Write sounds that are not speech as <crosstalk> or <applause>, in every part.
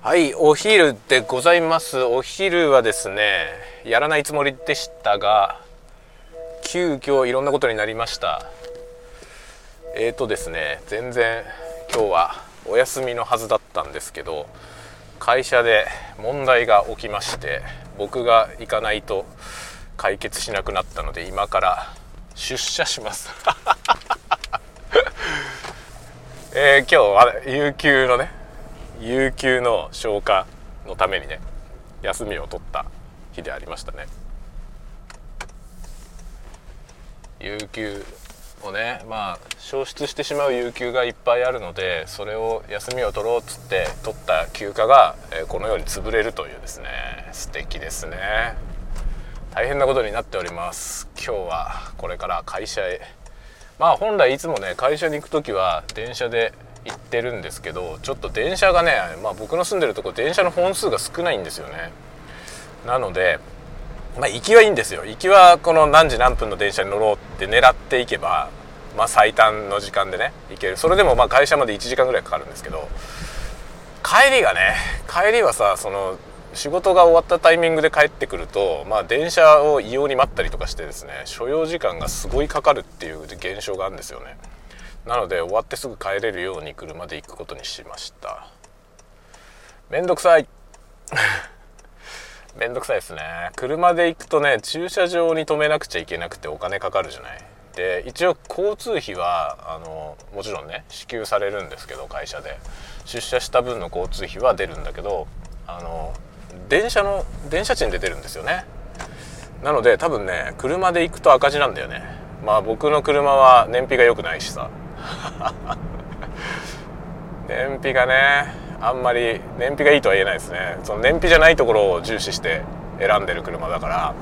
はいお昼でございます。お昼はですねやらないつもりでしたが急遽いろんなことになりました。えーとですね全然今日はお休みのはずだったんですけど会社で問題が起きまして僕が行かないと解決しなくなったので今から出社します。<laughs> えー、今日は有給のね有給の消化のためにね休みを取った日でありましたね。有給をねまあ消失してしまう有給がいっぱいあるのでそれを休みを取ろうっつって取った休暇が、え、このように潰れるというですね素敵ですね。大変なことになっております。今日はこれから会社へ。まあ本来いつもね会社に行く時は電車で行ってるんですけどちょっと電車がね、まあ、僕の住んでるとこ電車の本数が少ないんですよね。なのでまあ行きはいいんですよ。行きはこの何時何分の電車に乗ろうって狙っていけばまあ最短の時間でね行ける。それでもまあ会社まで1時間ぐらいかかるんですけど帰りがね帰りはさその仕事が終わったタイミングで帰ってくると、まあ、電車を異様に待ったりとかしてですね所要時間がすごいかかるっていう現象があるんですよね。なので終わってすぐ帰れるように車で行くことにしました。めんどくさい。<laughs> めんどくさいですね。車で行くとね駐車場に止めなくちゃいけなくてお金かかるじゃない。で一応交通費はあのもちろんね支給されるんですけど会社で。出社した分の交通費は出るんだけどあの電車の電車賃で出るんですよね。なので多分ね車で行くと赤字なんだよね。まあ僕の車は燃費が良くないしさ。<laughs> 燃費がねあんまり燃費がいいとは言えないですね。その燃費じゃないところを重視して選んでる車だから。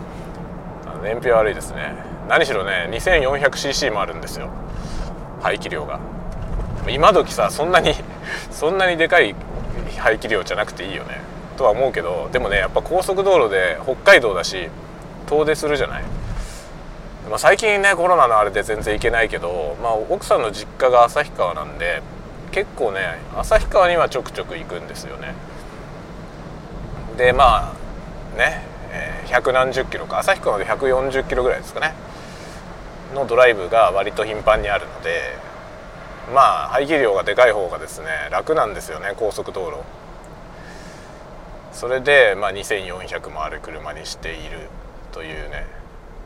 燃費は悪いですね。何しろね 2400cc もあるんですよ。排気量が。今時さそんなに <laughs> そんなにでかい排気量じゃなくていいよね。とは思うけどでもねやっぱ高速道路で北海道だし遠出するじゃない、まあ、最近ねコロナのあれで全然行けないけど、まあ、奥さんの実家が旭川なんで結構ね旭川にはちょくちょく行くんですよね。でまあね、えー、百何十キロか旭川まで140キロぐらいですかね。のドライブが割と頻繁にあるのでまあ排気量がでかい方がですね楽なんですよね高速道路。それで、まあ、2400もある車にしているというね。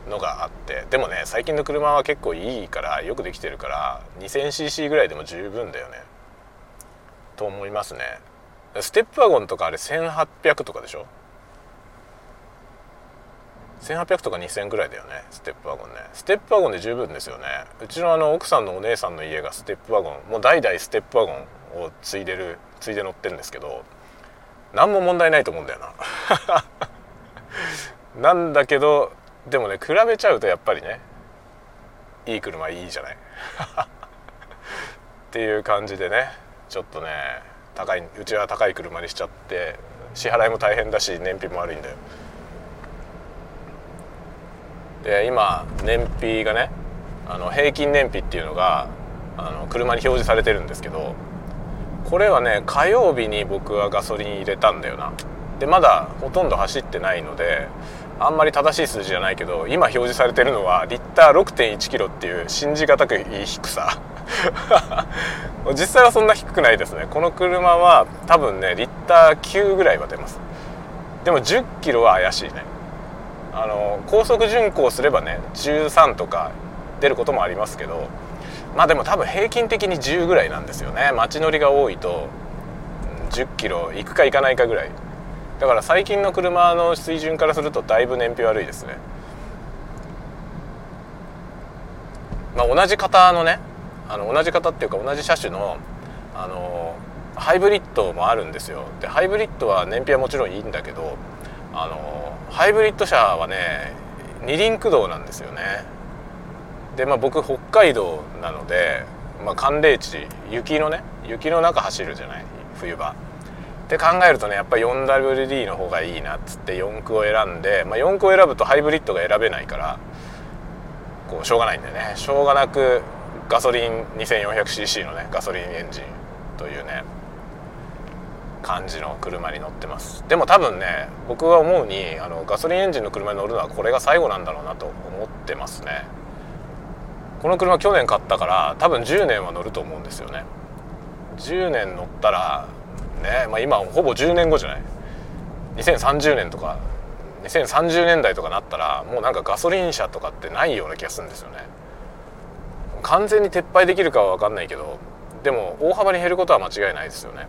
のがあってでもね最近の車は結構いいからよくできてるから 2000cc ぐらいでも十分だよね。と思いますね。ステップワゴンとかあれ1800とかでしょ？1800とか2000ぐらいだよねステップワゴンね。ステップワゴンで十分ですよね。うちのあの奥さんのお姉さんの家がステップワゴンもう代々ステップワゴンを継いでる継いで乗ってるんですけど何も問題ないと思うんだよな。<laughs> なんだけどでもね比べちゃうとやっぱりねいい車いいじゃない？<laughs> っていう感じでねちょっとね高いうちは高い車にしちゃって支払いも大変だし燃費も悪いんだよ。で今燃費がねあの平均燃費っていうのがあの車に表示されてるんですけどこれはね火曜日に僕はガソリン入れたんだよな。でまだほとんど走ってないのであんまり正しい数字じゃないけど今表示されてるのはリッター6 1キロっていう信じがたくいい低さ。<laughs> 実際はそんな低くないですね。この車は多分ねリッター9ぐらいは出ます。でも1 0キロは怪しいね。あの高速巡航すればね13とか出ることもありますけどまあでも多分平均的に10ぐらいなんですよね。街乗りが多いと10キロ行くか行かないかぐらい。だから最近の車の水準からするとだいぶ燃費悪いですね。まあ同じ型のねあの同じ型っていうか同じ車種のあのハイブリッドもあるんですよ。でハイブリッドは燃費はもちろんいいんだけどあのハイブリッド車はね二輪駆動なんですよね。でまあ僕北海道なので、まあ、寒冷地雪のね雪の中走るじゃない冬場。って考えるとねやっぱ 4WD の方がいいなっつって4駆を選んで、まあ、4駆を選ぶとハイブリッドが選べないからこうしょうがないんだよね。しょうがなくガソリン 2400cc のねガソリンエンジンというね感じの車に乗ってます。でも多分ね僕が思うにあのガソリンエンジンの車に乗るのはこれが最後なんだろうなと思ってますね。この車去年買ったから多分10年は乗ると思うんですよね。10年乗ったらね、まあ、今ほぼ10年後じゃない？2030年とか2030年代とかなったらもうなんかガソリン車とかってないような気がするんですよね。完全に撤廃できるかは分かんないけどでも大幅に減ることは間違いないですよね。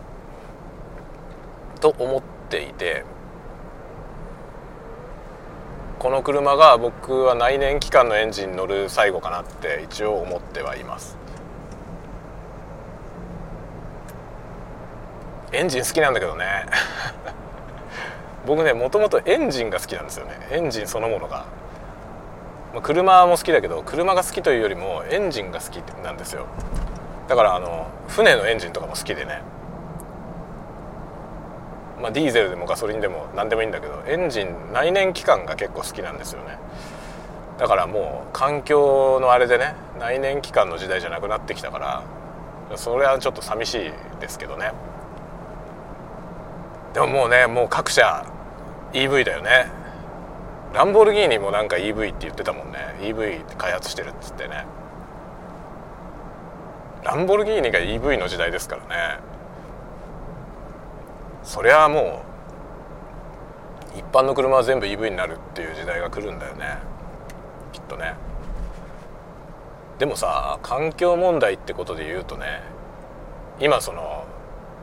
と思っていてこの車が僕は内燃機関のエンジンに乗る最後かなって一応思ってはいます。エンジン好きなんだけどね。<laughs> 僕ねもともとエンジンが好きなんですよね。エンジンそのものが、まあ、車も好きだけど車が好きというよりもエンジンが好きなんですよ。だからあの船のエンジンとかも好きでね。まあディーゼルでもガソリンでも何でもいいんだけどエンジン内燃機関が結構好きなんですよね。だからもう環境のあれでね内燃機関の時代じゃなくなってきたからそれはちょっと寂しいですけどね。でももうねもう各社 EV だよね。ランボルギーニもなんか EV って言ってたもんね。EV 開発してるっつってね。ランボルギーニが EV の時代ですからね。そりゃもう一般の車は全部 EV になるっていう時代が来るんだよね。きっとね。でもさ環境問題ってことで言うとね今その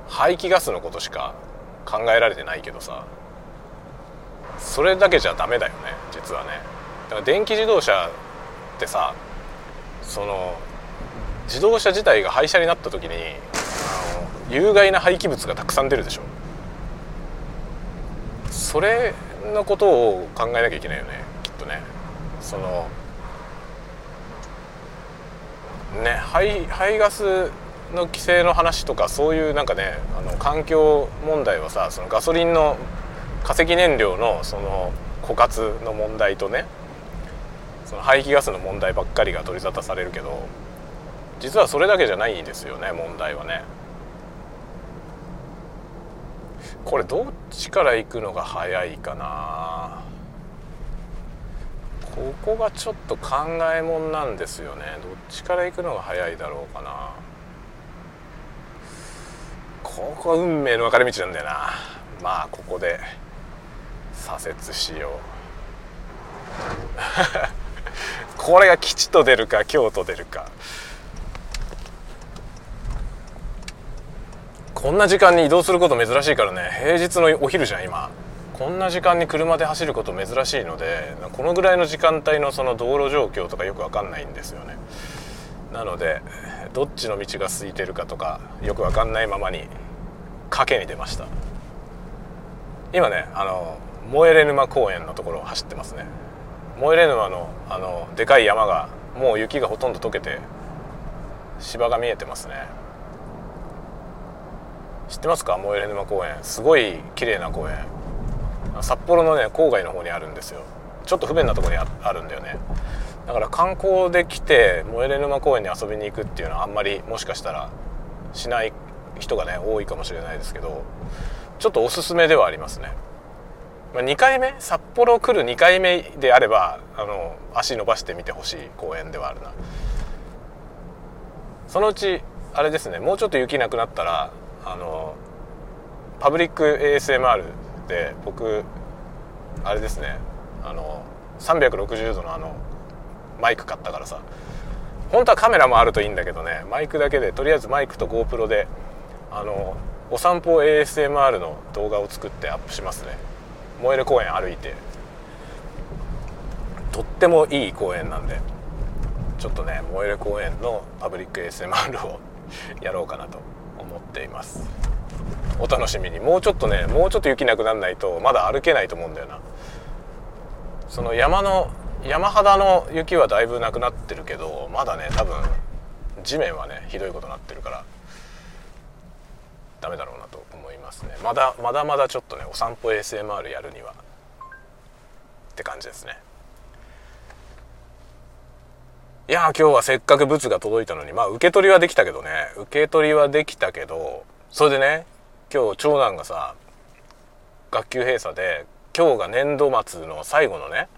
排気ガスのことしか考えられてないけどさ。それだけじゃダメだよね実はね。だから電気自動車ってさその自動車自体が廃車になった時にあの有害な廃棄物がたくさん出るでしょ。それのことを考えなきゃいけないよねきっとね。そのね排排ガスの規制の話とかそういうなんかねあの環境問題はさそのガソリンの化石燃料のその枯渇の問題とねその排気ガスの問題ばっかりが取り沙汰されるけど実はそれだけじゃないですよね問題はね。これどっちから行くのが早いかな。ここがちょっと考えもんなんですよね。どっちから行くのが早いだろうかな。ここ運命の分かれ道なんだよな。まあここで左折しよう。<laughs> これが吉と出るか京と出るか。こんな時間に移動すること珍しいからね。平日のお昼じゃん今。こんな時間に車で走ること珍しいのでこのぐらいの時間帯のその道路状況とかよく分かんないんですよね。なのでどっちの道が空いてるかとかよく分かんないままに賭けに出ました。今ねあの燃えれ沼公園のところを走ってますね。燃えれ沼のあのでかい山がもう雪がほとんど溶けて芝が見えてますね。知ってますか？燃えれ沼公園。すごい綺麗な公園。札幌のね郊外の方にあるんですよ。ちょっと不便なところにあるんだよね。だから観光で来て燃えれ沼公園に遊びに行くっていうのはあんまりもしかしたらしない人がね多いかもしれないですけどちょっとおすすめではありますね、ま、2回目？札幌来る2回目であればあの足伸ばしてみてほしい公園ではあるな。そのうちあれですねもうちょっと雪なくなったらあのパブリック ASMR で僕あれですねあの360度のあのマイク買ったからさ。本当はカメラもあるといいんだけどねマイクだけでとりあえずマイクと GoPro であのお散歩 ASMR の動画を作ってアップしますね。燃える公園歩いて。とってもいい公園なんでちょっとね燃える公園のパブリック ASMR を <laughs> やろうかなと思っています。お楽しみに。もうちょっとねもうちょっと雪なくならないとまだ歩けないと思うんだよな。その山の山肌の雪はだいぶなくなってるけどまだね多分地面はねひどいことになってるからダメだろうなと思いますね。まだまだまだちょっとねお散歩 ASMR やるにはって感じですね。いや今日はせっかく物が届いたのにまあ受け取りはできたけどね。受け取りはできたけどそれでね今日長男がさ学級閉鎖で今日が年度末の最後のね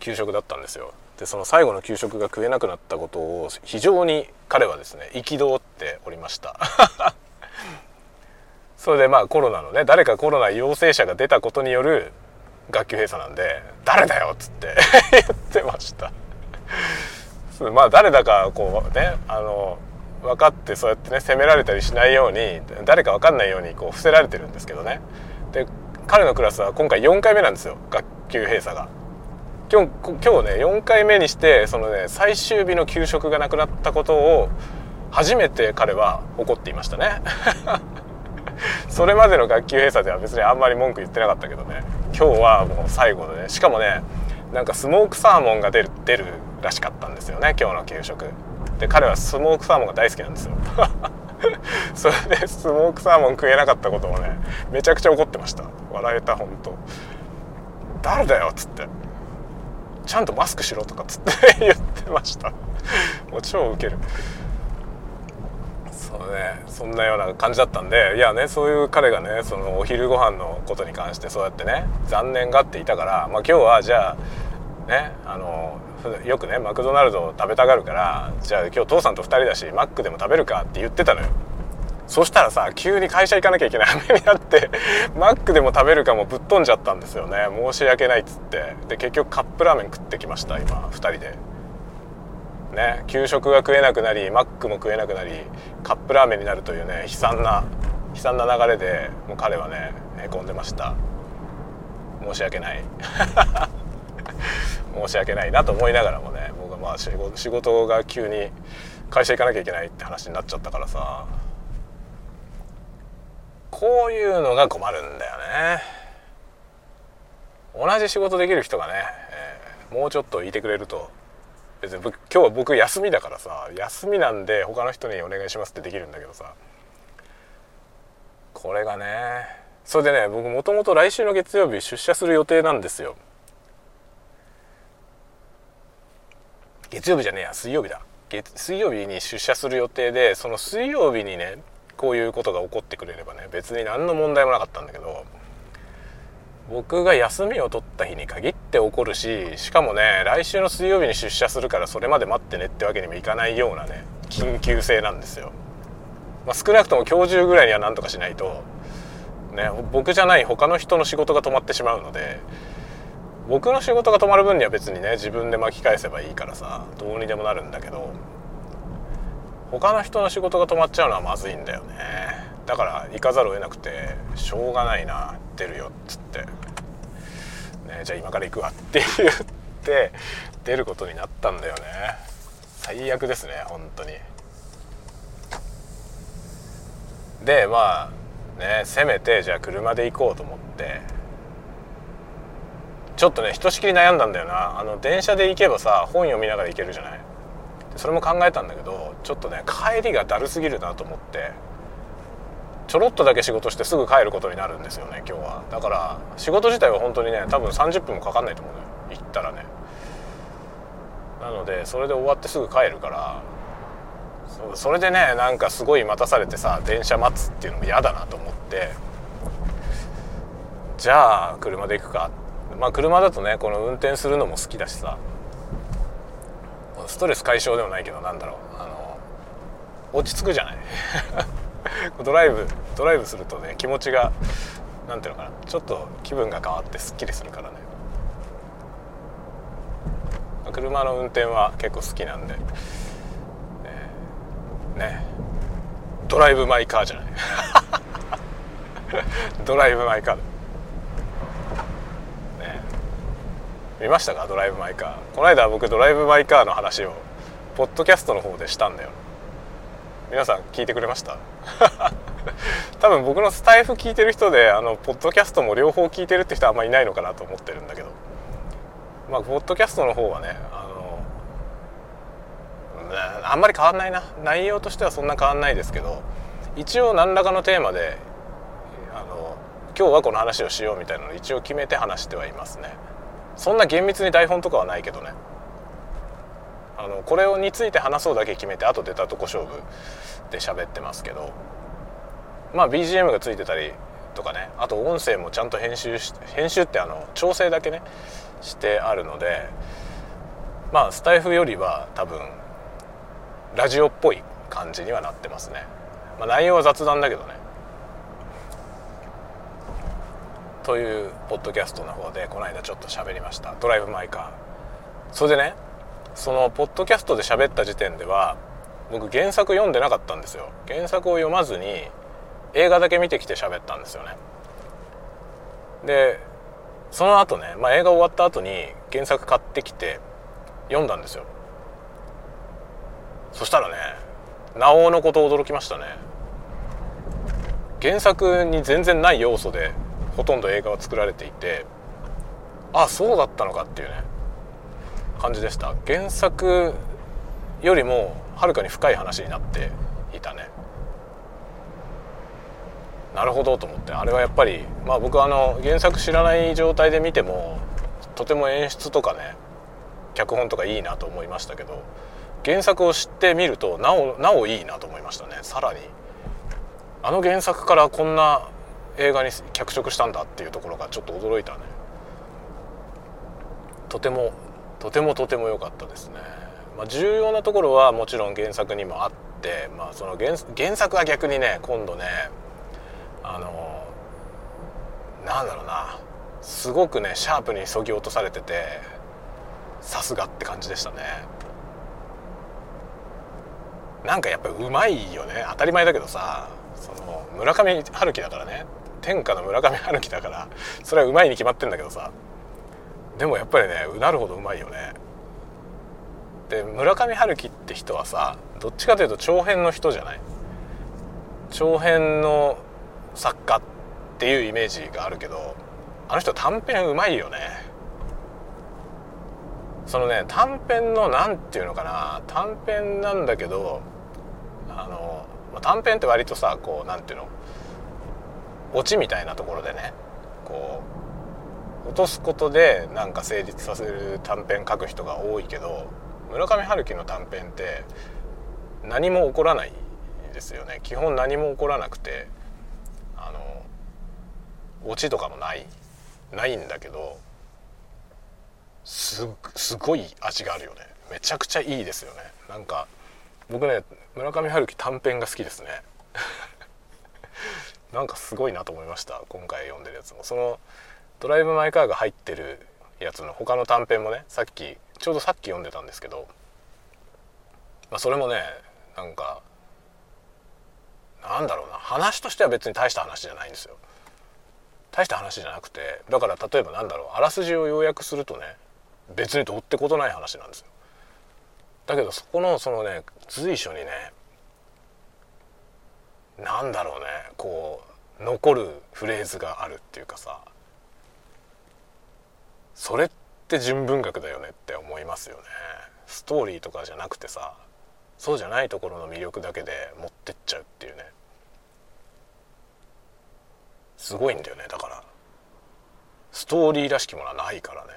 給食だったんですよ。でその最後の給食が食えなくなったことを非常に彼はですね憤っておりました。<laughs> それでまあコロナのね誰かコロナ陽性者が出たことによる学級閉鎖なんで「誰だよ!」っつって <laughs> 言ってましたまあ誰だかこうねあの分かってそうやってね責められたりしないように誰か分かんないようにこう伏せられてるんですけどねで彼のクラスは今回4回目なんですよ学級閉鎖が。今日今日ね4回目にしてそのね最終日の給食がなくなったことを初めて彼は怒っていましたね <laughs> <laughs> それまでの学級閉鎖では別にあんまり文句言ってなかったけどね。今日はもう最後でねしかもねなんかスモークサーモンが出る出るらしかったんですよね今日の給食。で彼はスモークサーモンが大好きなんですよ。<laughs> それでスモークサーモン食えなかったことをねめちゃくちゃ怒ってました。笑えた本当誰だよっつってちゃんとマスクしろとかっつって <laughs> 言ってました。もう超ウケる。そうね。そんなような感じだったんでいやねそういう彼がねそのお昼ご飯のことに関してそうやってね残念がっていたから、まあ、今日はじゃあねあのよくねマクドナルド食べたがるからじゃあ今日父さんと2人だしマックでも食べるかって言ってたのよ。そしたらさ急に会社行かなきゃいけない羽目になって <laughs> マックでも食べるかもぶっ飛んじゃったんですよね。申し訳ないっつって。で結局カップラーメン食ってきました今2人で。ね給食が食えなくなりマックも食えなくなりカップラーメンになるというね悲惨な悲惨な流れでもう彼はねへこんでました。申し訳ない。<laughs> 申し訳ないなと思いながらもね僕はまあ仕事が急に会社行かなきゃいけないって話になっちゃったからさ。こういうのが困るんだよね。同じ仕事できる人がね、えー、もうちょっといてくれると別に今日は僕休みだからさ休みなんで他の人にお願いしますってできるんだけどさ。これがねそれでね僕もともと来週の月曜日出社する予定なんですよ。月曜日じゃねえや水曜日だ。月水曜日に出社する予定でその水曜日にねこういうことが起こってくれればね別に何の問題もなかったんだけど僕が休みを取った日に限って起こるししかもね来週の水曜日に出社するからそれまで待ってねってわけにもいかないようなね緊急性なんですよ、まあ、少なくとも今日中ぐらいには何とかしないとね僕じゃない他の人の仕事が止まってしまうので僕の仕事が止まる分には別にね自分で巻き返せばいいからさどうにでもなるんだけど他の人の仕事が止まっちゃうのはまずいんだよねだから行かざるを得なくてしょうがないな出るよっつって、ね、じゃあ今から行くわって言って出ることになったんだよね。最悪ですね本当に。でまあねせめてじゃあ車で行こうと思って。ちょっとねひとしきり悩んだんだよな。あの電車で行けばさ本読みながら行けるじゃない。それも考えたんだけどちょっとね帰りがだるすぎるなと思って。ちょろっとだけ仕事してすぐ帰ることになるんですよね今日は。だから仕事自体は本当にね多分30分もかかんないと思うのよ。行ったらね。なのでそれで終わってすぐ帰るからそれでねなんかすごい待たされてさ電車待つっていうのも嫌だなと思ってじゃあ車で行くか。まあ車だとねこの運転するのも好きだしさ。ストレス解消でもないけどなんだろう。あの落ち着くじゃない。<laughs> ドライブドライブするとね気持ちが何ていうのかなちょっと気分が変わってすっきりするからね。車の運転は結構好きなんで、えー、ね。ドライブマイカーじゃない。<laughs> ドライブマイカー。ね。見ましたか？ドライブ・マイ・カー。この間僕ドライブ・マイ・カーの話をポッドキャストの方でしたんだよ皆さん聞いてくれました？<laughs> 多分僕のスタイフ聞いてる人であのポッドキャストも両方聞いてるって人はあんまりいないのかなと思ってるんだけど。まあポッドキャストの方はねあのあんまり変わんないな。内容としてはそんな変わんないですけど一応何らかのテーマであの今日はこの話をしようみたいなのを一応決めて話してはいますね。そんな厳密に台本とかはないけどね。あのこれをについて話そうだけ決めてあと出たとこ勝負で喋ってますけどまあ BGM がついてたりとかねあと音声もちゃんと編集し編集ってあの調整だけねしてあるのでまあスタイフよりは多分ラジオっぽい感じにはなってますね、まあ、内容は雑談だけどね。というポッドキャストの方でこの間ちょっと喋りました。ドライブ・マイ・カー。それでねそのポッドキャストで喋った時点では僕原作読んでなかったんですよ。原作を読まずに映画だけ見てきて喋ったんですよね。でその後ね、まあ、映画終わった後に原作買ってきて読んだんですよ。そしたらねなおのこと驚きましたね。原作に全然ない要素でほとんど映画は作られていてあそうだったのかっていうね。感じでした。原作よりもはるかに深い話になっていたね。なるほどと思って。あれはやっぱりまあ僕あの原作知らない状態で見てもとても演出とかね脚本とかいいなと思いましたけど原作を知ってみるとなおなおいいなと思いましたね。さらに。あの原作からこんな映画に脚色したんだっていうところがちょっと驚いたね。とてもとてもとても良かったですね、まあ、重要なところはもちろん原作にもあって、まあ、その原原作は逆にね今度ねあのなんだろうなすごくねシャープにそぎ落とされててさすがって感じでしたね。なんかやっぱうまいよね。当たり前だけどさその村上春樹だからね。天下の村上春樹だからそれはうまいに決まってんだけどさ。でもやっぱりねうなるほどうまいよね。で村上春樹って人はさどっちかというと長編の人じゃない？長編の作家っていうイメージがあるけどあの人短編うまいよね。そのね短編の何て言うのかな短編なんだけどあの短編って割とさこう何て言うの？オチみたいなところでねこう落とすことでなんか成立させる短編書く人が多いけど村上春樹の短編って何も起こらないですよね。基本何も起こらなくてあのオチとかもないないんだけどすごい味があるよね。めちゃくちゃいいですよね。なんか僕ね村上春樹短編が好きですね。<laughs> なんかすごいなと思いました今回読んでるやつも。その「ドライブ・マイ・カー」が入ってるやつの他の短編もねさっきちょうどさっき読んでたんですけど、まあ、それもねなんかなんだろうな話としては別に大した話じゃないんですよ。大した話じゃなくてだから例えばなんだろうあらすじを要約するとね別にどうってことない話なんですよ。だけどそこのそのね随所にねなんだろうねこう残るフレーズがあるっていうかさそれって純文学だよねって思いますよね。ストーリーとかじゃなくてさそうじゃないところの魅力だけで持ってっちゃうっていうね。すごいんだよねだから。ストーリーらしきものはないからね。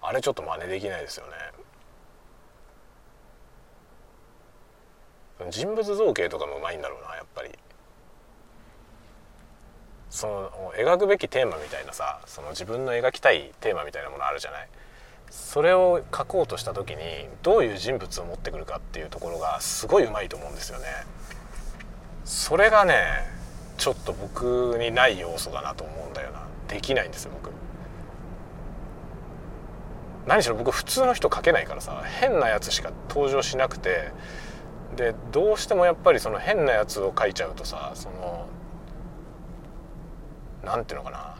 あれちょっと真似できないですよね。人物造形とかもうまいんだろうなやっぱり。その描くべきテーマみたいなさその自分の描きたいテーマみたいなものあるじゃない？それを書こうとした時にどういう人物を持ってくるかっていうところがすごいうまいと思うんですよね。それがねちょっと僕にない要素だなと思うんだよな。できないんですよ僕。何しろ僕普通の人書けないからさ変なやつしか登場しなくて。でどうしてもやっぱりその変なやつを書いちゃうとさそのなんていうのかな。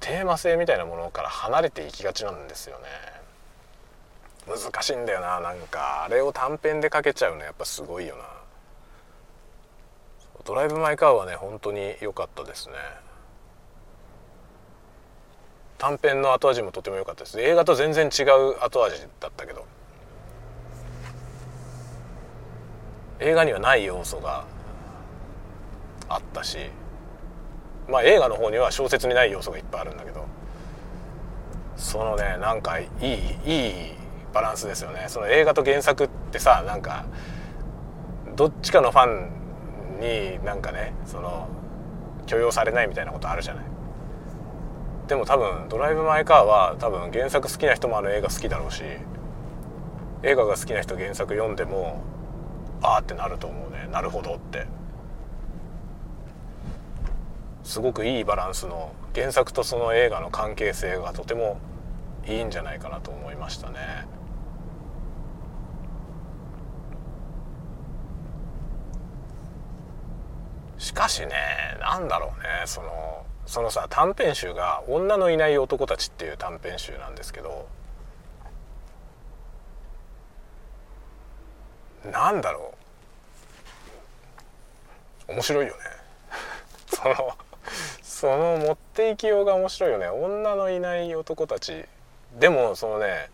テーマ性みたいなものから離れていきがちなんですよね。難しいんだよななんか。あれを短編で書けちゃうのやっぱすごいよな。ドライブ・マイ・カーはね本当に良かったですね。短編の後味もとても良かったです。映画と全然違う後味だったけど。映画にはない要素があったし。まあ映画の方には小説にない要素がいっぱいあるんだけどそのねなんかいいいいバランスですよね。その映画と原作ってさなんかどっちかのファンになんかねその許容されないみたいなことあるじゃない。でも多分「ドライブ・マイ・カー」は多分原作好きな人もあの映画好きだろうし映画が好きな人原作読んでもああってなると思うね。なるほどって。すごくいいバランスの原作とその映画の関係性がとてもいいんじゃないかなと思いましたね。しかしねなんだろうねそのそのさ短編集が「女のいない男たち」っていう短編集なんですけどなんだろう面白いよね <laughs> そのその持っていきようが面白いよね。女のいない男たち。でもそのね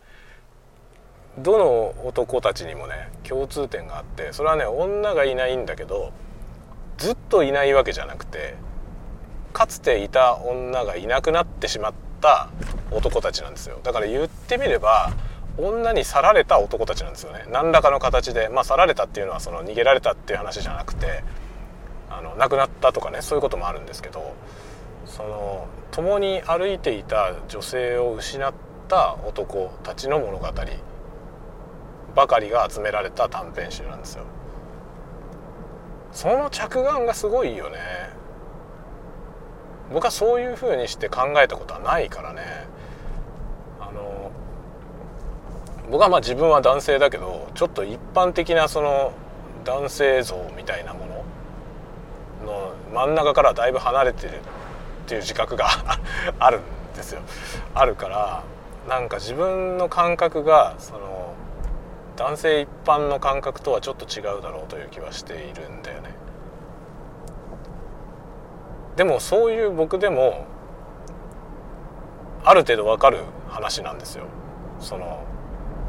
どの男たちにもね共通点があってそれはね女がいないんだけどずっといないわけじゃなくてかつていた女がいなくなってしまった男たちなんですよ。だから言ってみれば女に去られた男たちなんですよね。何らかの形で。まあ去られたっていうのはその逃げられたっていう話じゃなくてあの亡くなったとかねそういうこともあるんですけどその共に歩いていた女性を失った男たちの物語ばかりが集められた短編集なんですよ。その着眼がすごいよね僕はそういうふうにして考えたことはないからねあの僕はまあ自分は男性だけどちょっと一般的なその男性像みたいなものの真ん中からだいぶ離れてるっていう自覚が <laughs> あるんですよ。あるからなんか自分の感覚がその男性一般の感覚とはちょっと違うだろうという気はしているんだよね。でもそういう僕でもある程度わかる話なんですよ。その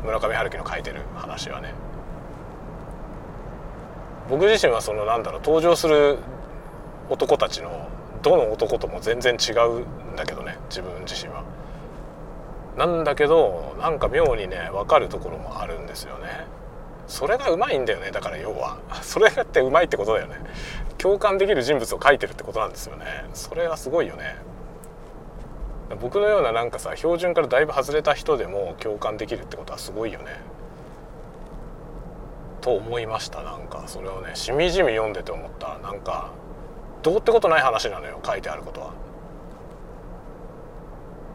村上春樹の書いてる話はね。僕自身はそのなんだろう登場する男たちのどの男とも全然違うんだけどね自分自身は。なんだけどなんか妙にね分かるところもあるんですよね。それがうまいんだよねだから要は。それってうまいってことだよね。共感できる人物を描いてるってことなんですよね。それはすごいよね。僕のようななんかさ標準からだいぶ外れた人でも共感できるってことはすごいよね。と思いましたなんか。それをねしみじみ読んでて思った。なんかどうってことない話なのよ書いてあることは。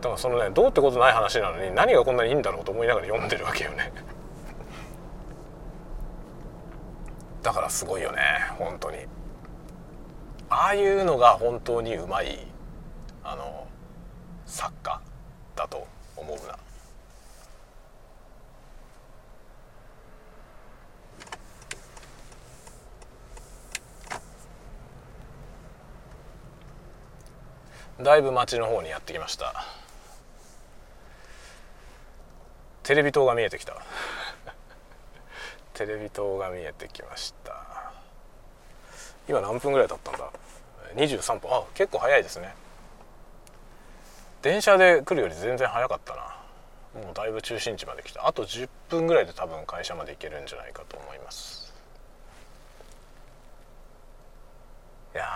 だからそのねどうってことない話なのに何がこんなにいいんだろうと思いながら読んでるわけよね。<laughs> だからすごいよね本当に。ああいうのが本当にうまいあの作家だと思うなだいぶ街の方にやってきました。テレビ塔が見えてきた。テレビ塔が見えてきました。今何分ぐらい経ったんだ？23分。あ結構早いですね。電車で来るより全然早かったな。もうだいぶ中心地まで来た。あと10分ぐらいで多分会社まで行けるんじゃないかと思います。いや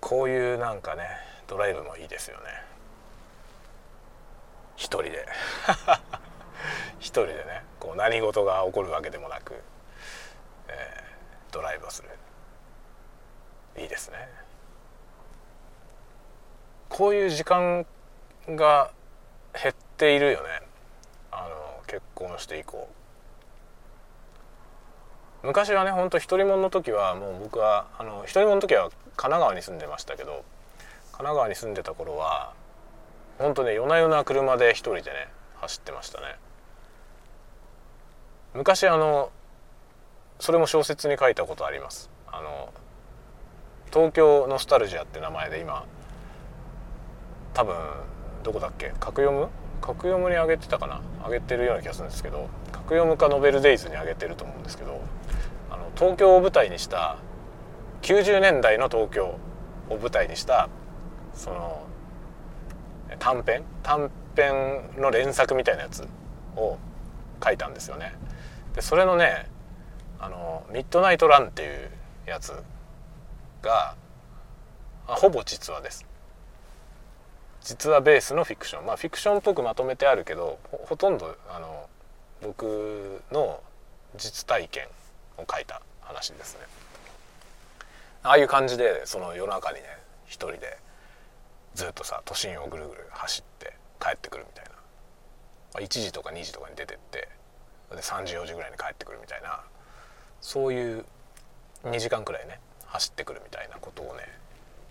こういうなんかねドライブもいいですよね。一人で。<laughs> 一人でね。こう何事が起こるわけでもなく、えー、ドライブをする。いいですね。こういう時間が減っているよね。あの結婚して以降。昔はねほんと独り者の時はもう僕はあの独り者の時は神奈川に住んでましたけど神奈川に住んでた頃は本当ね夜な夜な車で一人でね走ってましたね。昔あのそれも小説に書いたことあります。あの東京ノスタルジアって名前で今多分どこだっけ？格読む？格読むに上げてたかな？上げてるような気がするんですけど格読むかノベルデイズに上げてると思うんですけどあの東京を舞台にした90年代の東京を舞台にしたその短編短編の連作みたいなやつを書いたんですよね。でそれのねあのミッドナイトランっていうやつがほぼ実話です。実話ベースのフィクション。まあフィクションっぽくまとめてあるけどほとんどあの僕の実体験を書いた話ですね。ああいう感じでその夜中にね一人でずっとさ都心をぐるぐる走って帰ってくるみたいな。1時とか2時とかに出てってで3時4時ぐらいに帰ってくるみたいな。そういう2時間くらいね走ってくるみたいなことをね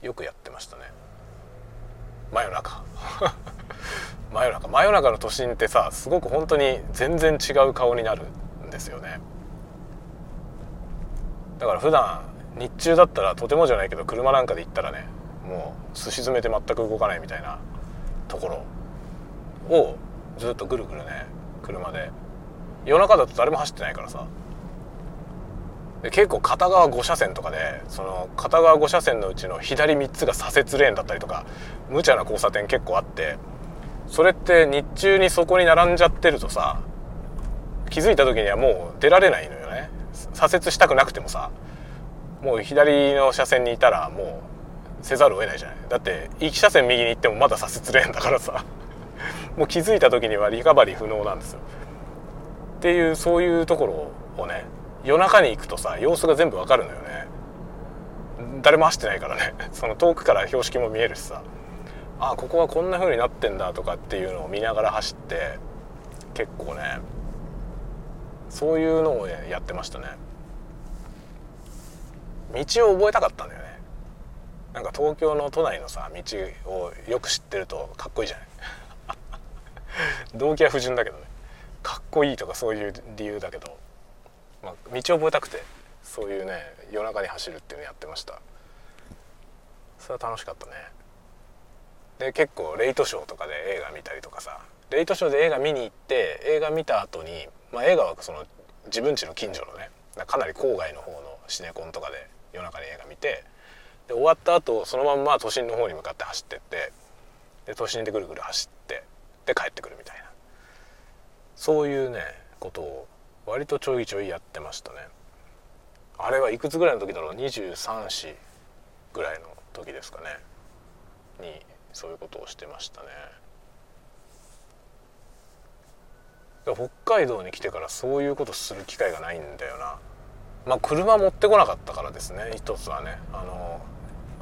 よくやってましたね。真夜中。<laughs> 真夜中。真夜中の都心ってさすごく本当に全然違う顔になるんですよね。だから普段日中だったらとてもじゃないけど車なんかで行ったらねもうすし詰めて全く動かないみたいなところをずっとぐるぐるね車で。夜中だと誰も走ってないからさ。で結構片側5車線とかでその片側5車線のうちの左3つが左折レーンだったりとか無茶な交差点結構あってそれって日中にそこに並んじゃってるとさ気づいた時にはもう出られないのよね。左折したくなくてもさもう左の車線にいたらもうせざるを得ないじゃない。だって1車線右に行ってもまだ左折レーンだからさ。<laughs> もう気づいた時にはリカバリー不能なんですよ。っていうそういうところをね夜中に行くとさ様子が全部わかるのよね。誰も走ってないからね。<laughs> その遠くから標識も見えるしさ。あここはこんな風になってんだとかっていうのを見ながら走って結構ねそういうのを、ね、やってましたね。道を覚えたかったんだよね。なんか東京の都内のさ道をよく知ってるとかっこいいじゃない？<laughs> 動機は不純だけどね。かっこいいとかそういう理由だけどまあ、道を覚えたくてそういうね夜中に走るっていうのやってました。それは楽しかったね。で結構レイトショーとかで映画見たりとかさレイトショーで映画見に行って映画見た後にまあ映画はその自分家の近所のねかなり郊外の方のシネコンとかで夜中に映画見てで終わった後そのまんま都心の方に向かって走ってってで都心でぐるぐる走ってで帰ってくるみたいな。そういうねことを割とちょいちょいやってましたね。あれはいくつぐらいの時だろう？23歳ぐらいの時ですかね。にそういうことをしてましたね。北海道に来てからそういうことする機会がないんだよな。まあ車持ってこなかったからですね。一つはね。あの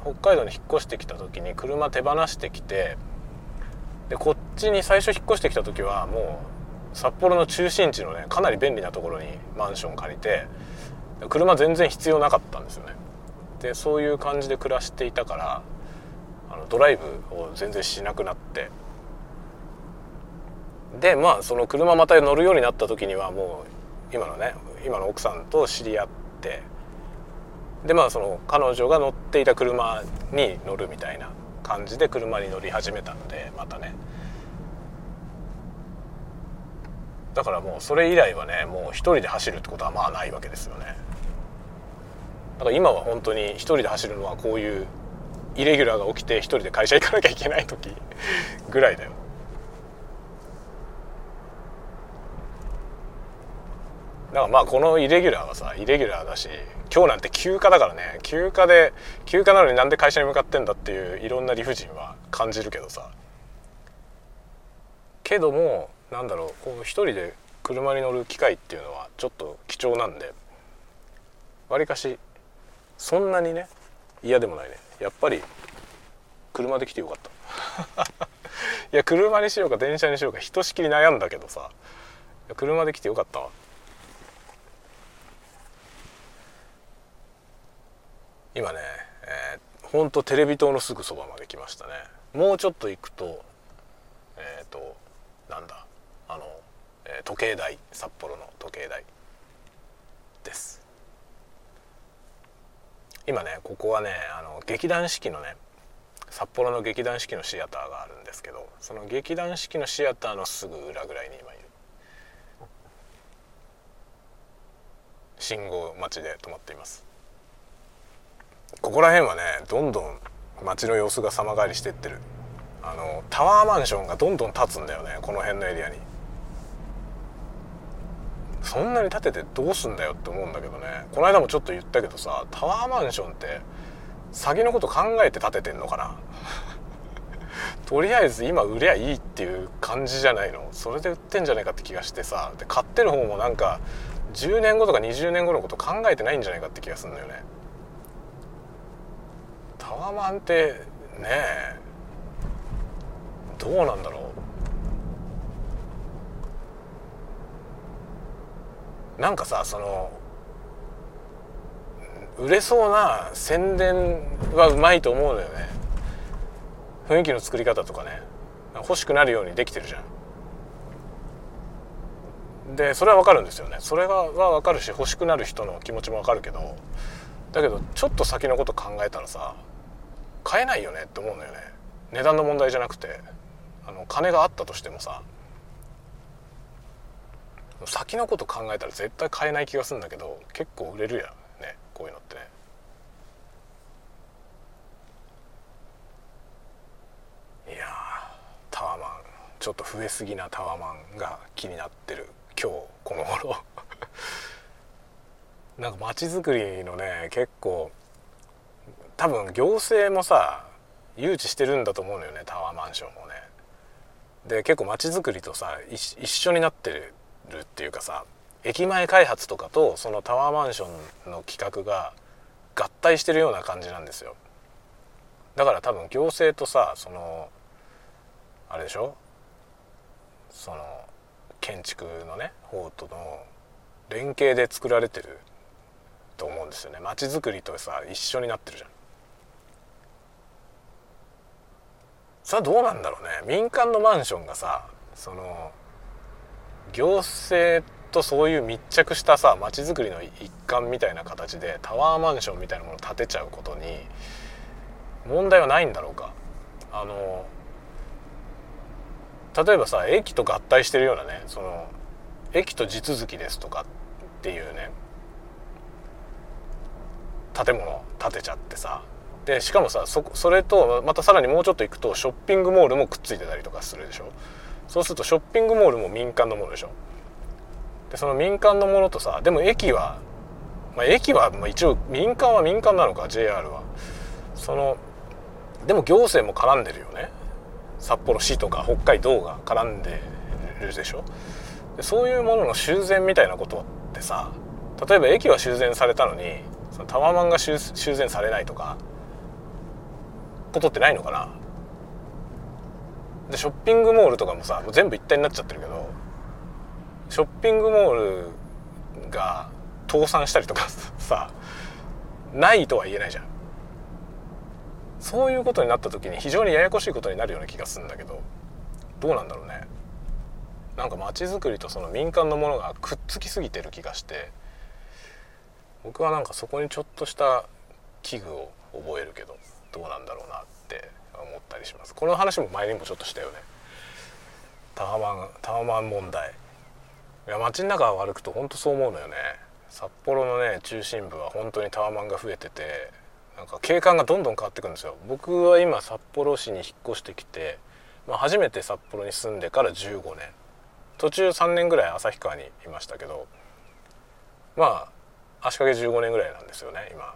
北海道に引っ越してきた時に車手放してきてでこっちに最初引っ越してきた時はもう札幌の中心地のねかなり便利なところにマンション借りて車全然必要なかったんですよね。でそういう感じで暮らしていたからあのドライブを全然しなくなって。でまあその車また乗るようになった時にはもう今のね今の奥さんと知り合ってでまあその彼女が乗っていた車に乗るみたいな感じで車に乗り始めたのでまたね。だからもうそれ以来はねもう一人で走るってことはまあないわけですよね。だから今は本当に一人で走るのはこういうイレギュラーが起きて一人で会社行かなきゃいけない時ぐらいだよ。だからまあこのイレギュラーはさイレギュラーだし今日なんて休暇だからね。休暇で休暇なのになんで会社に向かってんだっていういろんな理不尽は感じるけどさ。けどもなんだろうこう一人で車に乗る機会っていうのはちょっと貴重なんで。わりかしそんなにね嫌でもないね。やっぱり車で来てよかった。<laughs> いや車にしようか電車にしようかひとしきり悩んだけどさ。車で来てよかったわ。今ね、えー、ほんとテレビ塔のすぐそばまで来ましたね。もうちょっと行くとえっ、ー、となんだあの、えー、時計台札幌の時計台です。今ねここはねあの劇団四季のね札幌の劇団四季のシアターがあるんですけどその劇団四季のシアターのすぐ裏ぐらいに今いる。信号待ちで止まっています。ここら辺はねどんどん街の様子が様変わりしてってる。あのタワーマンションがどんどん建つんだよねこの辺のエリアに。そんなに建ててどうすんだよって思うんだけどね。この間もちょっと言ったけどさタワーマンションって先のこと考えて建ててんのかな？<laughs> とりあえず今売りゃいいっていう感じじゃないの？それで売ってんじゃないかって気がしてさで買ってる方もなんか10年後とか20年後のこと考えてないんじゃないかって気がするんだよね。タワマンってねえどうなんだろう。なんかさその売れそうな宣伝はうまいと思うのよね。雰囲気の作り方とかね。欲しくなるようにできてるじゃん。でそれは分かるんですよね。それは分かるし欲しくなる人の気持ちも分かるけど。だけどちょっと先のこと考えたらさ買えないよねって思うのよね。値段の問題じゃなくて。あの金があったとしてもさ。先のこと考えたら絶対買えない気がするんだけど結構売れるやんね。こういうのってね。いやタワマン。ちょっと増えすぎなタワマンが気になってる。今日この頃。<laughs> なんか街づくりのね結構多分行政もさ誘致してるんだと思うのよねタワーマンションもね。で結構街づくりとさ一緒になってるっていうかさ駅前開発とかとそのタワーマンションの企画が合体してるような感じなんですよ。だから多分行政とさそのあれでしょ？その建築のね方との連携で作られてると思うんですよね街づくりとさ一緒になってるじゃんさあどうなんだろうね。民間のマンションがさその行政とそういう密着したさ街づくりの一環みたいな形でタワーマンションみたいなものを建てちゃうことに問題はないんだろうか。あの例えばさ駅と合体してるようなねその駅と地続きですとかっていうね建物建てちゃってさでしかもさそそれとまたさらにもうちょっと行くとショッピングモールもくっついてたりとかするでしょ？そうするとショッピングモールも民間のものでしょ？でその民間のものとさでも駅は、まあ、駅は、ま、一応民間は民間なのか JR は。そのでも行政も絡んでるよね。札幌市とか北海道が絡んでるでしょ？でそういうものの修繕みたいなことってさ例えば駅は修繕されたのにそのタワマンが修繕されないとかことってないのかな。でショッピングモールとかもさもう全部一体になっちゃってるけどショッピングモールが倒産したりとか <laughs> さないとは言えないじゃん。そういうことになった時に非常にややこしいことになるような気がするんだけどどうなんだろうね。なんか街づくりとその民間のものがくっつきすぎてる気がして僕はなんかそこにちょっとした危惧を覚えるけど。どうなんだろうなって思ったりします。この話も前にもちょっとしたよね。タワマンタワマン問題。いや街の中を歩くと本当そう思うのよね。札幌のね中心部は本当にタワマンが増えててなんか景観がどんどん変わってくるんですよ。僕は今札幌市に引っ越してきて、まあ、初めて札幌に住んでから15年。途中3年ぐらい旭川にいましたけどまあ足掛け15年ぐらいなんですよね今。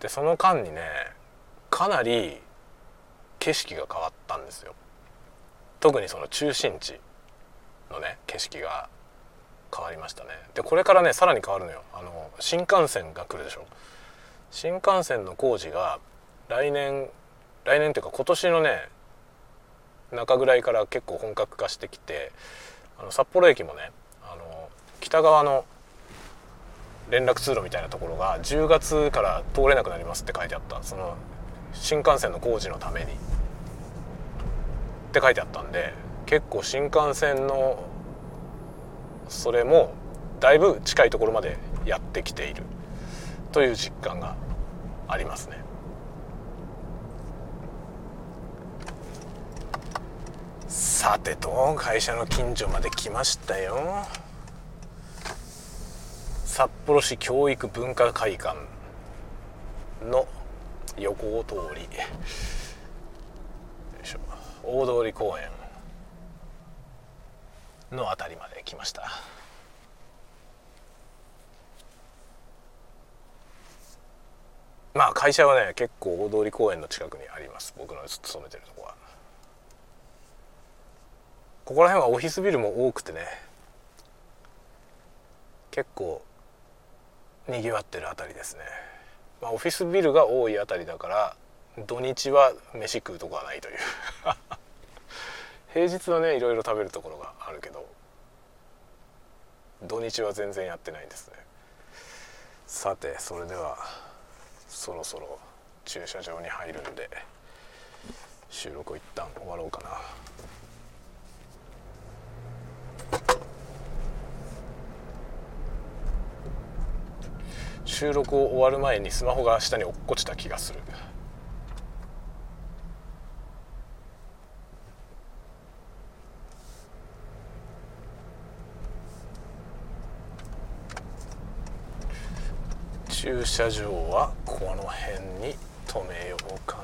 でその間にねかなり景色が変わったんですよ。特にその中心地のね景色が変わりましたね。でこれからねさらに変わるのよ。あの新幹線が来るでしょ。新幹線の工事が来年来年っていうか今年のね中ぐらいから結構本格化してきてあの札幌駅もねあの北側の連絡通路みたいなところが10月から通れなくなりますって書いてあった。その新幹線の工事のために。って書いてあったんで結構新幹線のそれもだいぶ近いところまでやってきている。という実感がありますね。さてと会社の近所まで来ましたよ。札幌市教育文化会館の横通り。大通公園。の辺りまで来ました。まあ会社はね結構大通公園の近くにあります。僕の勤めてるとこは。ここら辺はオフィスビルも多くてね結構にぎわってる辺りですね。まあ、オフィスビルが多いあたりだから土日は飯食うとこはないという。<laughs> 平日はねいろいろ食べるところがあるけど土日は全然やってないんですね。さてそれではそろそろ駐車場に入るんで収録を一旦終わろうかな。収録を終わる前にスマホが下に落っこちた気がする。駐車場はこの辺に止めようか。